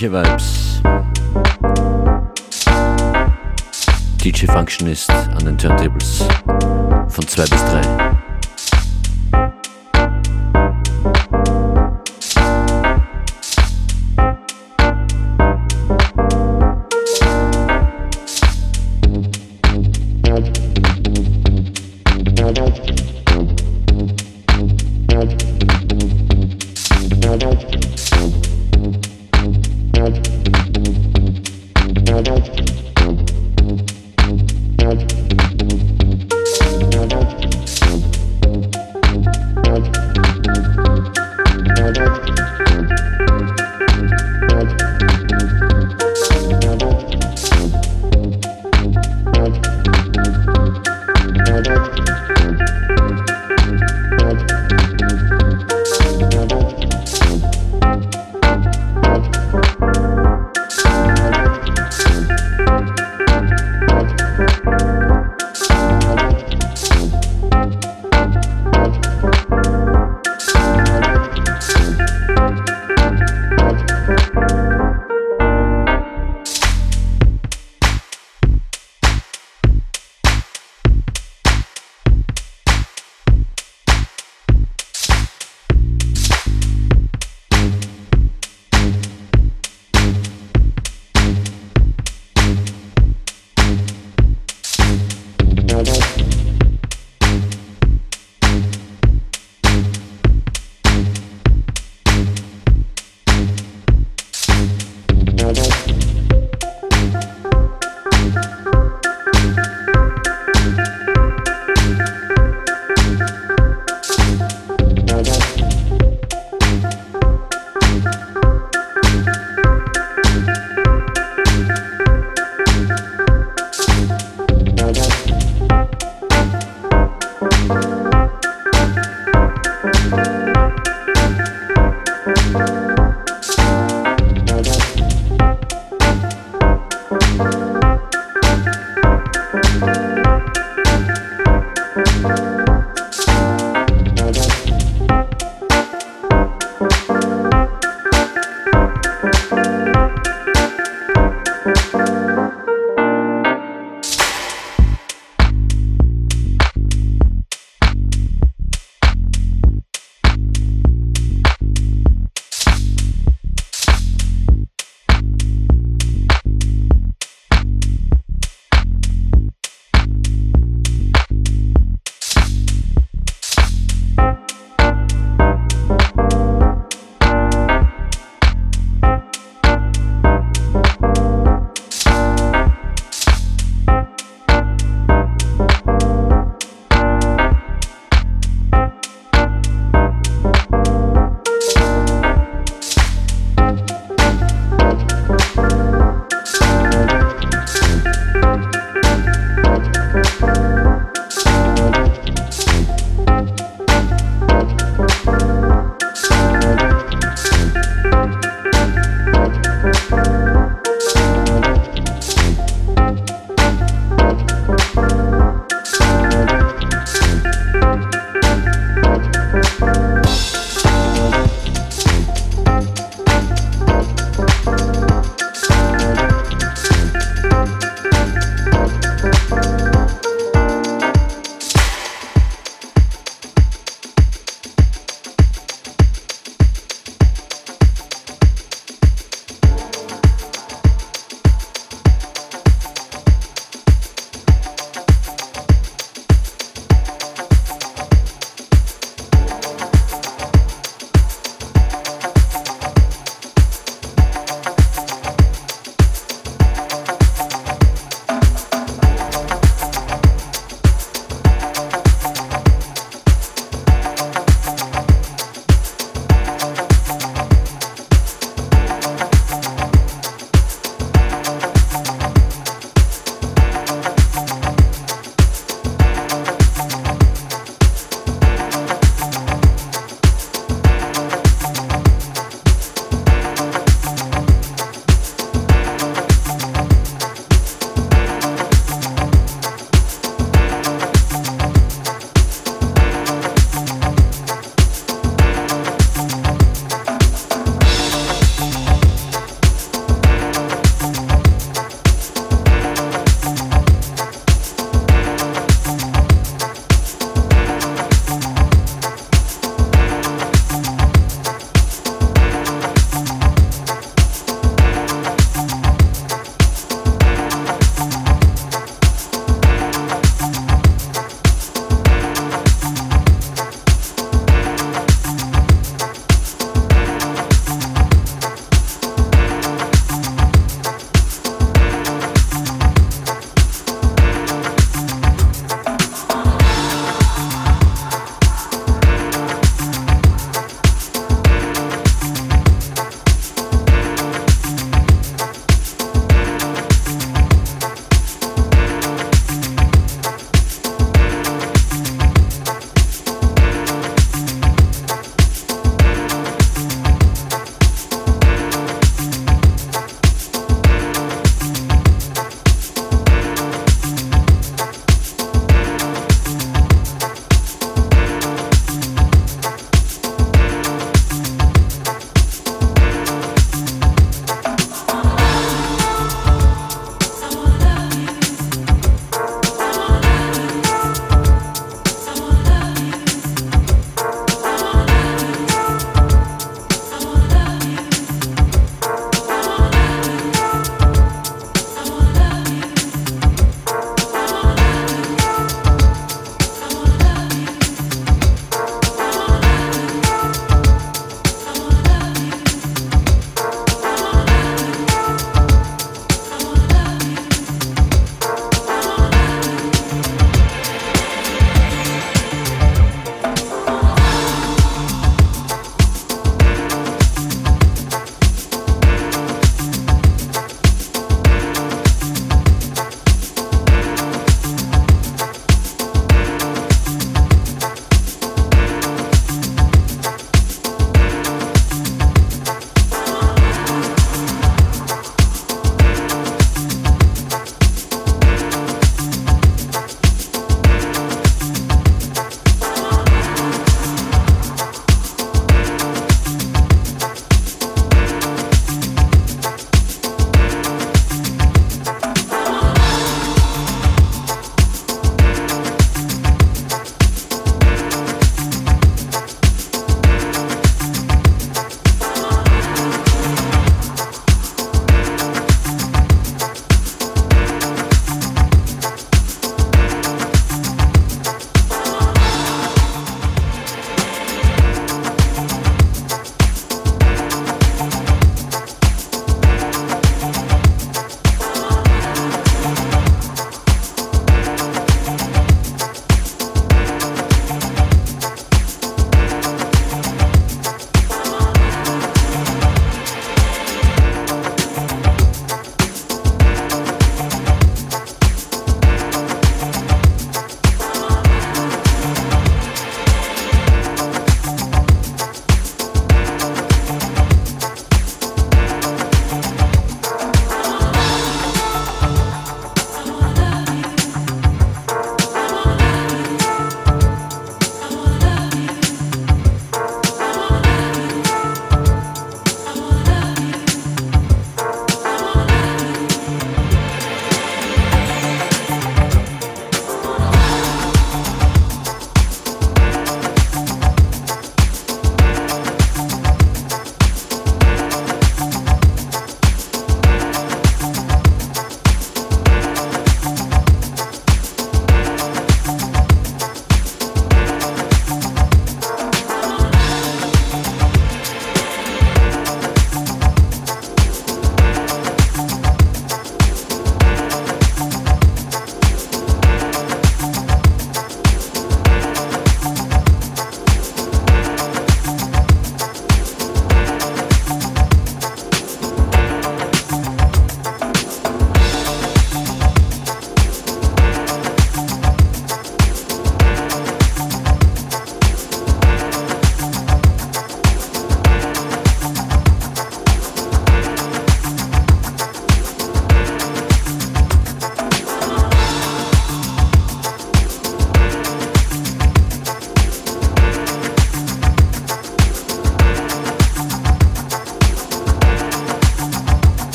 Sommerliche Vibes. DJ Functionist an den Turntables. Von 2 bis 3.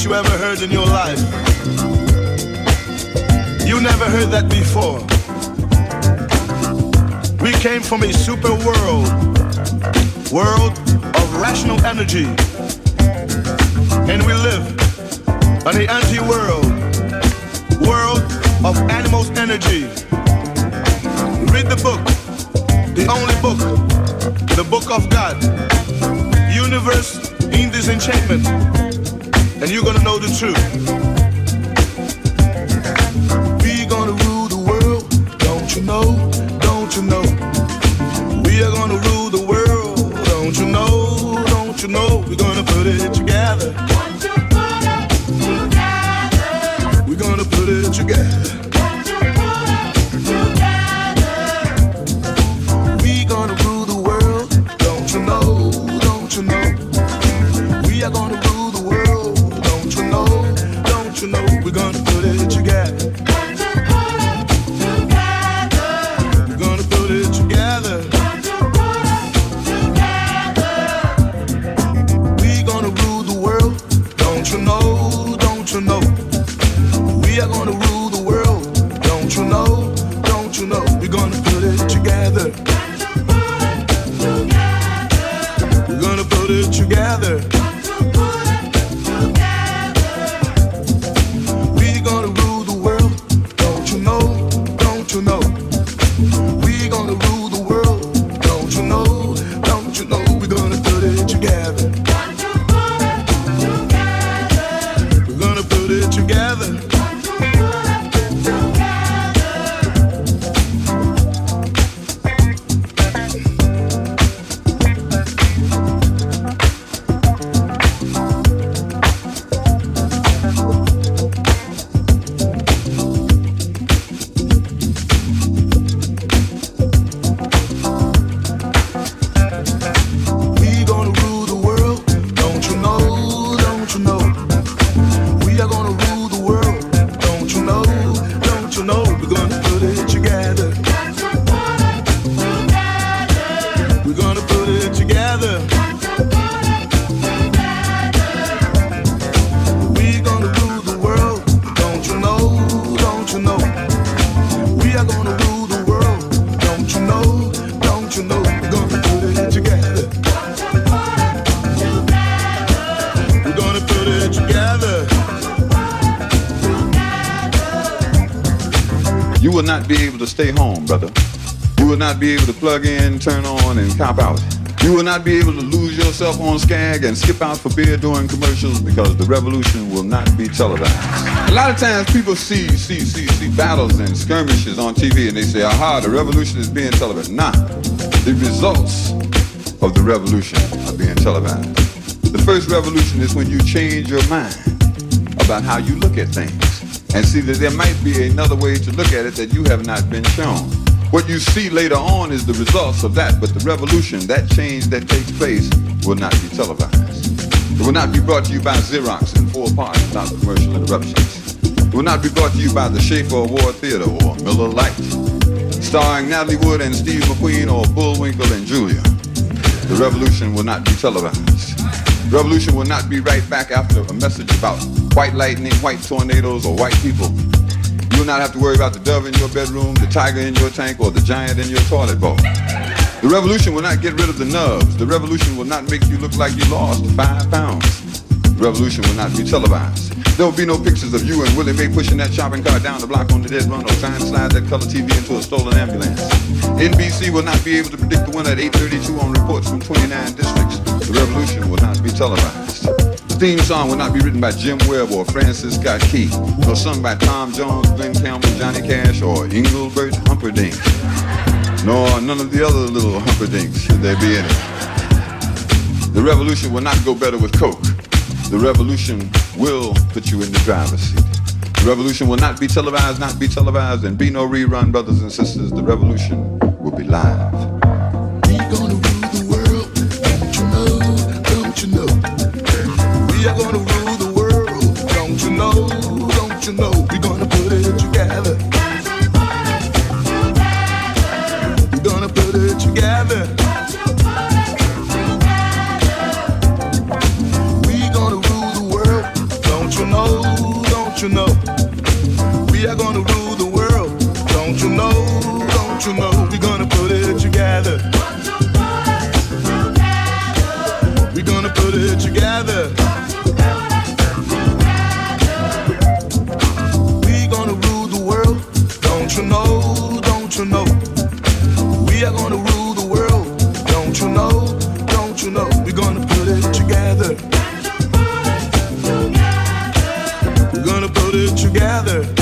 That you ever heard in your life. You never heard that before. We came from a super world, world of rational energy. And we live in the anti-world, world of animals' energy. Read the book, the only book, the book of God. Universe in disenchantment. And you're gonna know the truth. We gonna rule the world, don't you know? Don't you know? We are gonna rule the world, don't you know? Don't you know? We're gonna put it plug in, turn on, and cop out. You will not be able to lose yourself on Skag and skip out for beer during commercials because the revolution will not be televised. A lot of times people see see see see battles and skirmishes on TV and they say, aha, the revolution is being televised. Nah, the results of the revolution are being televised. The first revolution is when you change your mind about how you look at things and see that there might be another way to look at it that you have not been shown. What you see later on is the results of that, but the revolution, that change that takes place, will not be televised. It will not be brought to you by Xerox in four parts without commercial interruptions. It will not be brought to you by the Schaefer Award Theater or Miller Lite, starring Natalie Wood and Steve McQueen or Bullwinkle and Julia. The revolution will not be televised. Revolution will not be right back after a message about white lightning, white tornadoes, or white people. Will not have to worry about the dove in your bedroom, the tiger in your tank, or the giant in your toilet bowl. The revolution will not get rid of the nubs. The revolution will not make you look like you lost five pounds. The revolution will not be televised. There will be no pictures of you and Willie Mae pushing that shopping cart down the block on the dead run or trying to slide that color TV into a stolen ambulance. NBC will not be able to predict the winner at 8.32 on reports from 29 districts. The revolution will not be televised. The theme song will not be written by Jim Webb or Francis Scott Key, nor sung by Tom Jones, Glen Campbell, Johnny Cash, or Engelbert Humperdinck, nor none of the other little Humperdinks, should there be any. The revolution will not go better with Coke. The revolution will put you in the driver's seat. The revolution will not be televised, not be televised, and be no rerun, brothers and sisters. The revolution will be live. We gonna rule the world, you know? Gonna rule the world, don't you know? Don't you know? We're gonna We're gonna put it together. We're gonna put it together.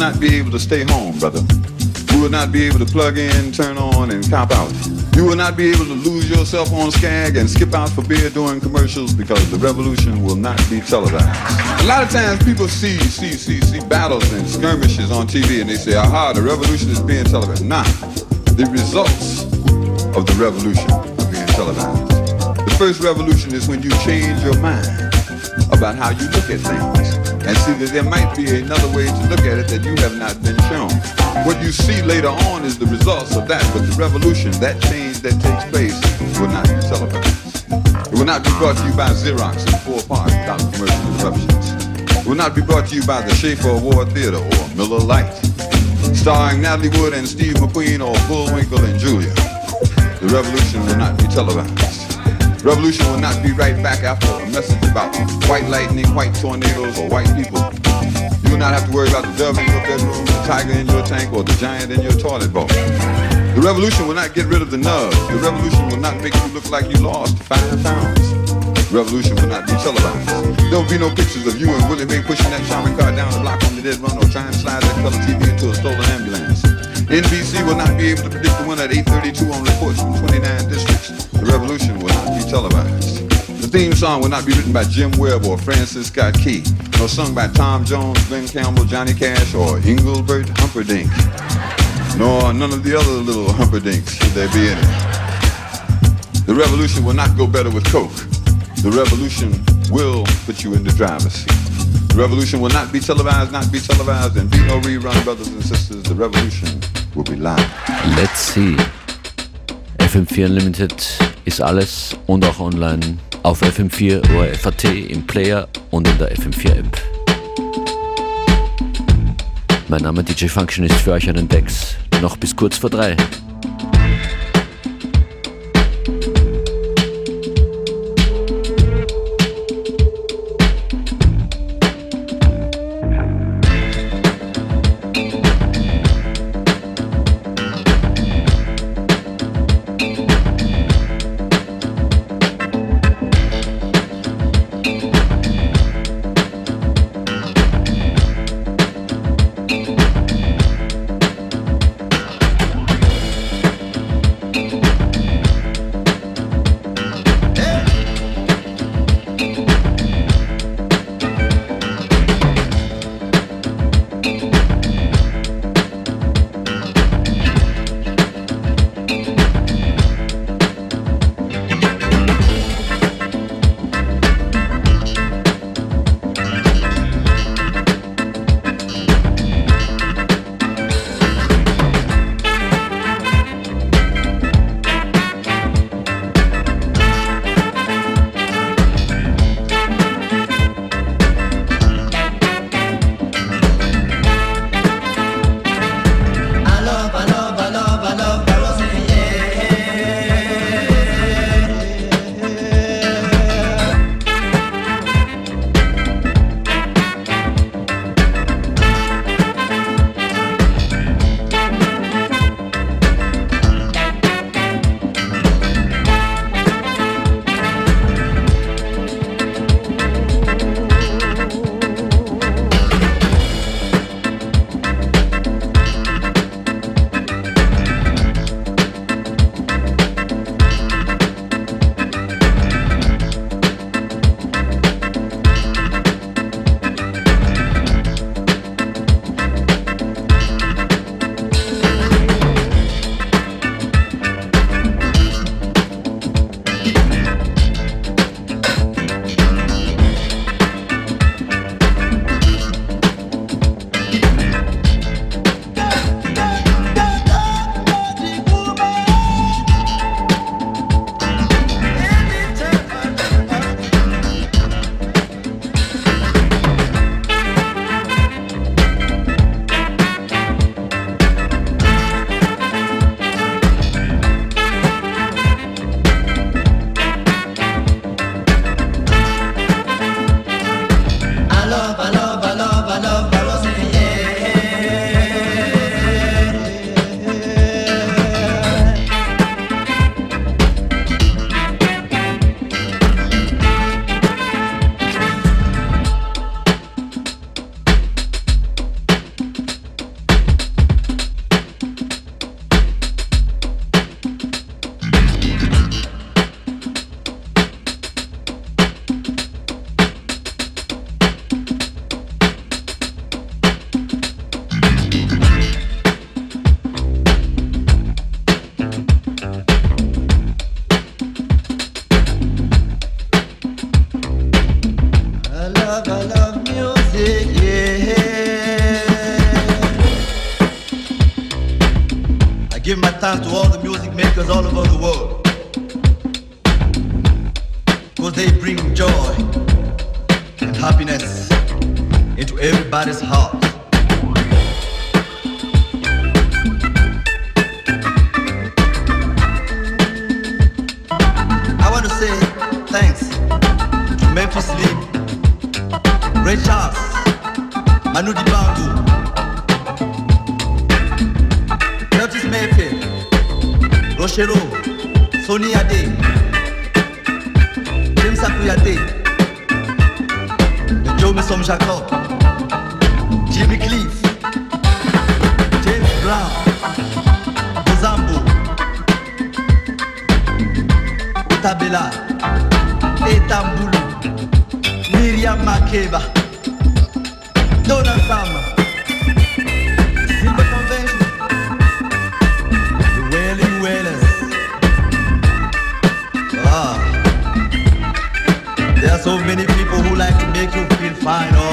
Not be able to stay home, brother. You will not be able to plug in, turn on, and cop out. You will not be able to lose yourself on Skag and skip out for beer during commercials because the revolution will not be televised. A lot of times people see see see see battles and skirmishes on TV and they say, aha, the revolution is being televised. Nah, the results of the revolution are being televised. The first revolution is when you change your mind about how you look at things and see that there might be another way to look at it that you have not been shown. What you see later on is the results of that, but the revolution, that change that takes place, will not be televised. It will not be brought to you by Xerox in four parts without commercial interruptions. It will not be brought to you by the Schaefer Award Theater or Miller Lite, starring Natalie Wood and Steve McQueen or Bullwinkle and Julia. The revolution will not be televised. Revolution will not be right back after a message about white lightning, white tornadoes, or white people. You will not have to worry about the dove in your bedroom, the tiger in your tank, or the giant in your toilet bowl. The revolution will not get rid of the nub. The revolution will not make you look like you lost five pounds. Revolution will not be televised. There will be no pictures of you and Willie Mae pushing that shopping cart down the block on the dead run or trying to slide that color TV into a stolen ambulance. NBC will not be able to predict the winner at 8.32 on reports from 29 districts. The revolution will not be televised. The theme song will not be written by Jim Webb or Francis Scott Key, nor sung by Tom Jones, Glen Campbell, Johnny Cash, or Engelbert Humperdinck, nor none of the other little Humperdinks, should there be any. The revolution will not go better with Coke. The revolution will put you in the driver's seat. The revolution will not be televised, not be televised, and be no rerun, brothers and sisters. The revolution will be live. Let's see. FM4 Unlimited ist alles und auch online auf FM4 ORFAT im Player und in der FM4 App. Mein Name DJ Function ist für euch den Decks. Noch bis kurz vor drei. Make you feel fine all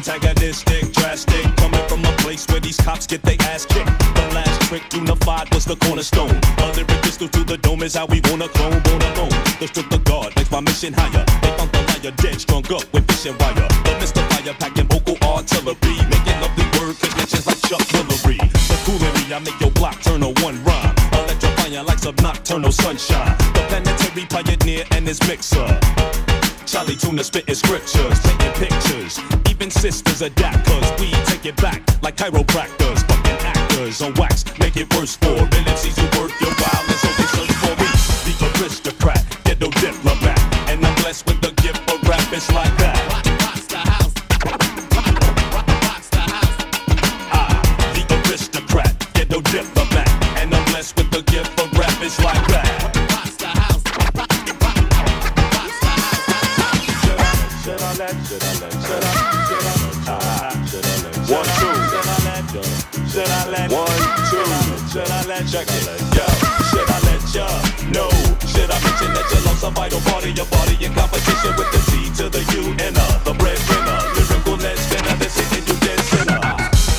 Antagonistic, drastic, coming from a place where these cops get their ass kicked. The last trick unified was the cornerstone. A lyric pistol to the dome is how we wanna clone, born alone. The strip the guard makes my mission higher. They found the liar dead, strung up with fishing wire. The Mr. Fire packing vocal artillery, making lovely word connections like Chuck Hillary. The coolery, I make your block turn to one rhyme. Electrifying like some nocturnal sunshine. The planetary pioneer and his mixer. Charlie Tuna spitting scriptures, taking pictures. Even sisters adapt, cause we take it back like chiropractors. Fucking actors on wax, make it worse for MCs who work your and so they search for me. The aristocrat, ghetto diplomat. And I'm blessed with the gift of rap, it's like that. Vital part of your body in competition with the C to the U and uh, the breadwinner, lyrical lead spinner, that's hitting you dead center,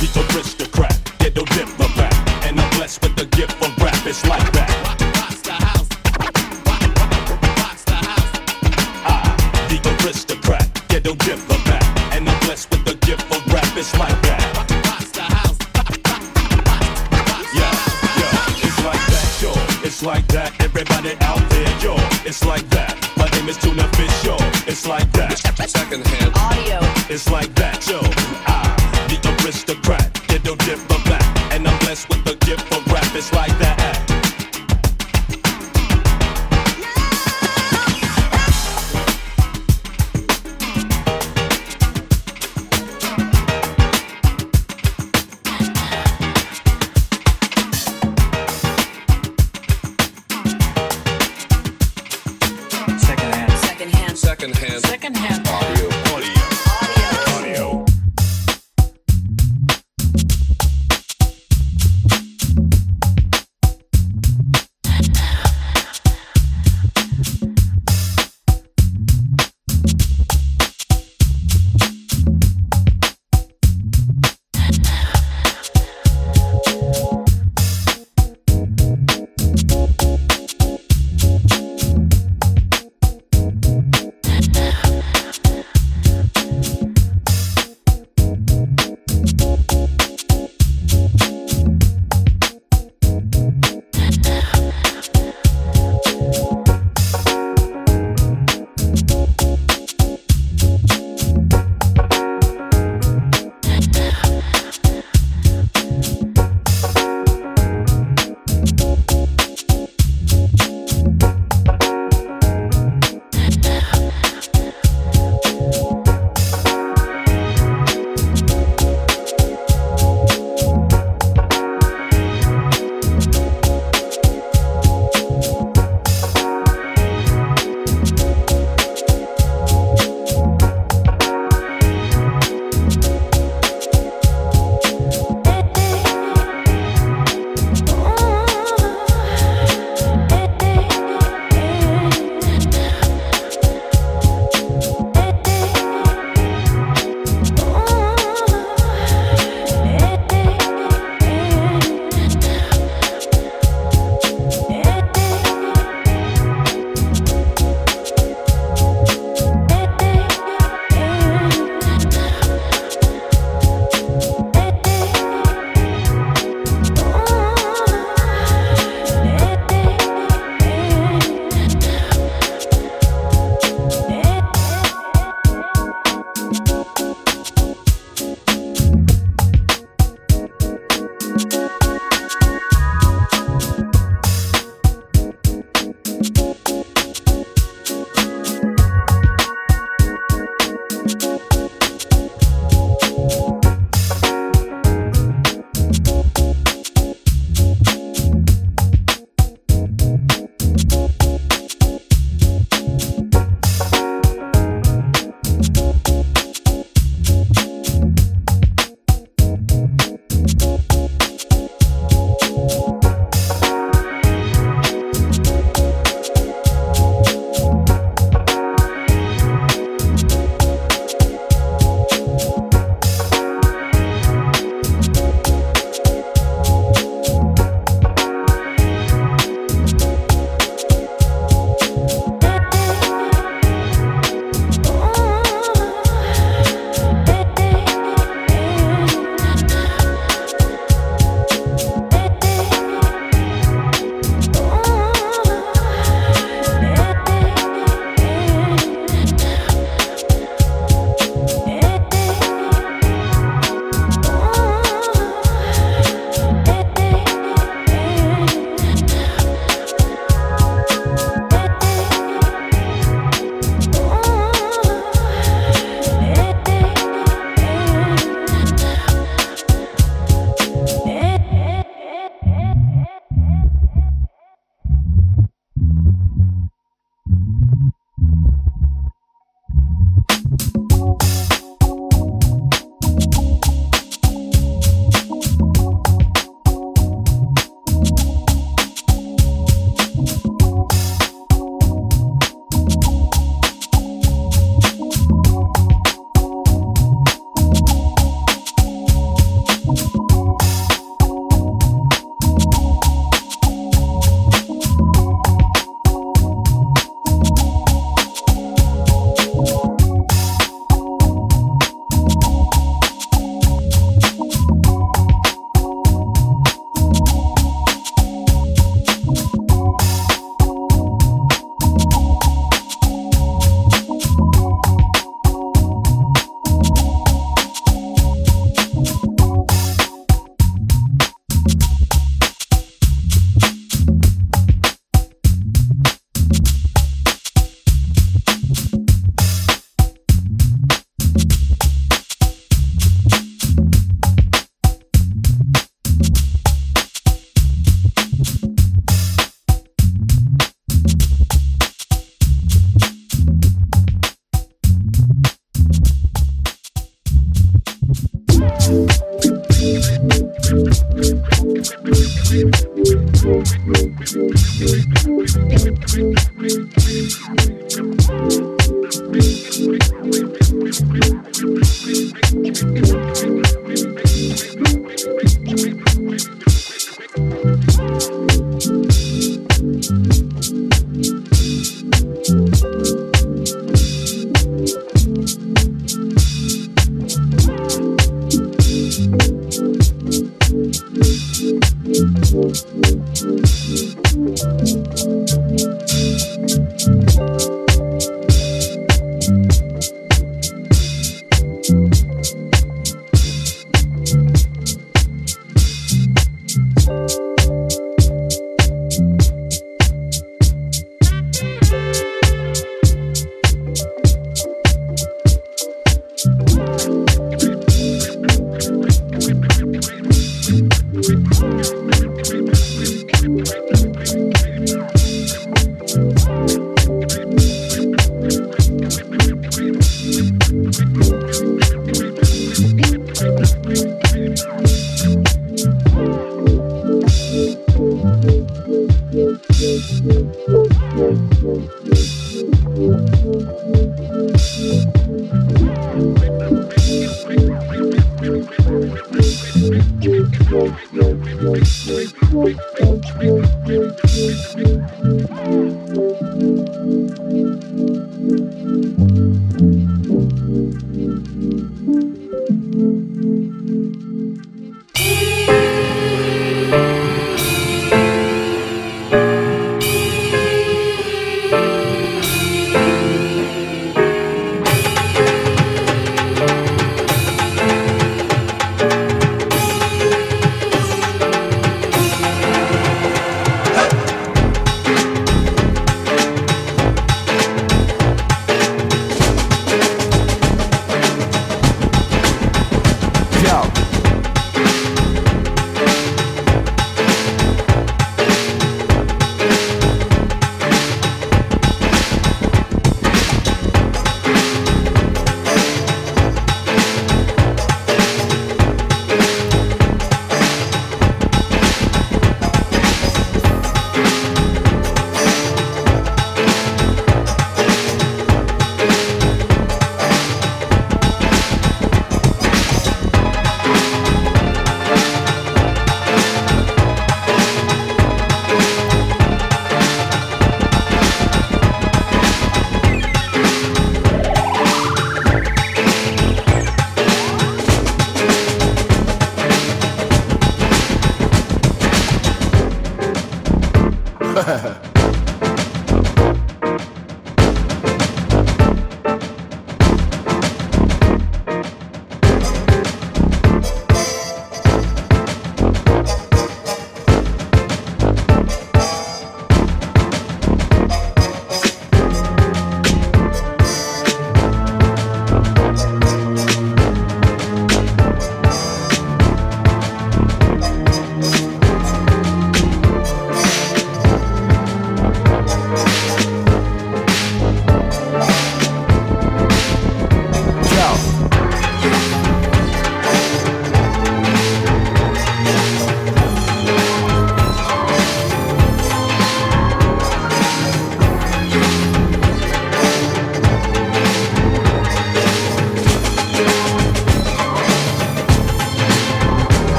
the aristocrat, ghetto diplomat, and I'm blessed with the gift of rap, it's like It's like that. Secondhand Audio. it's like that, yo. I, the aristocrat, ghetto diplomat, and I'm blessed with the gift of rap. It's like that.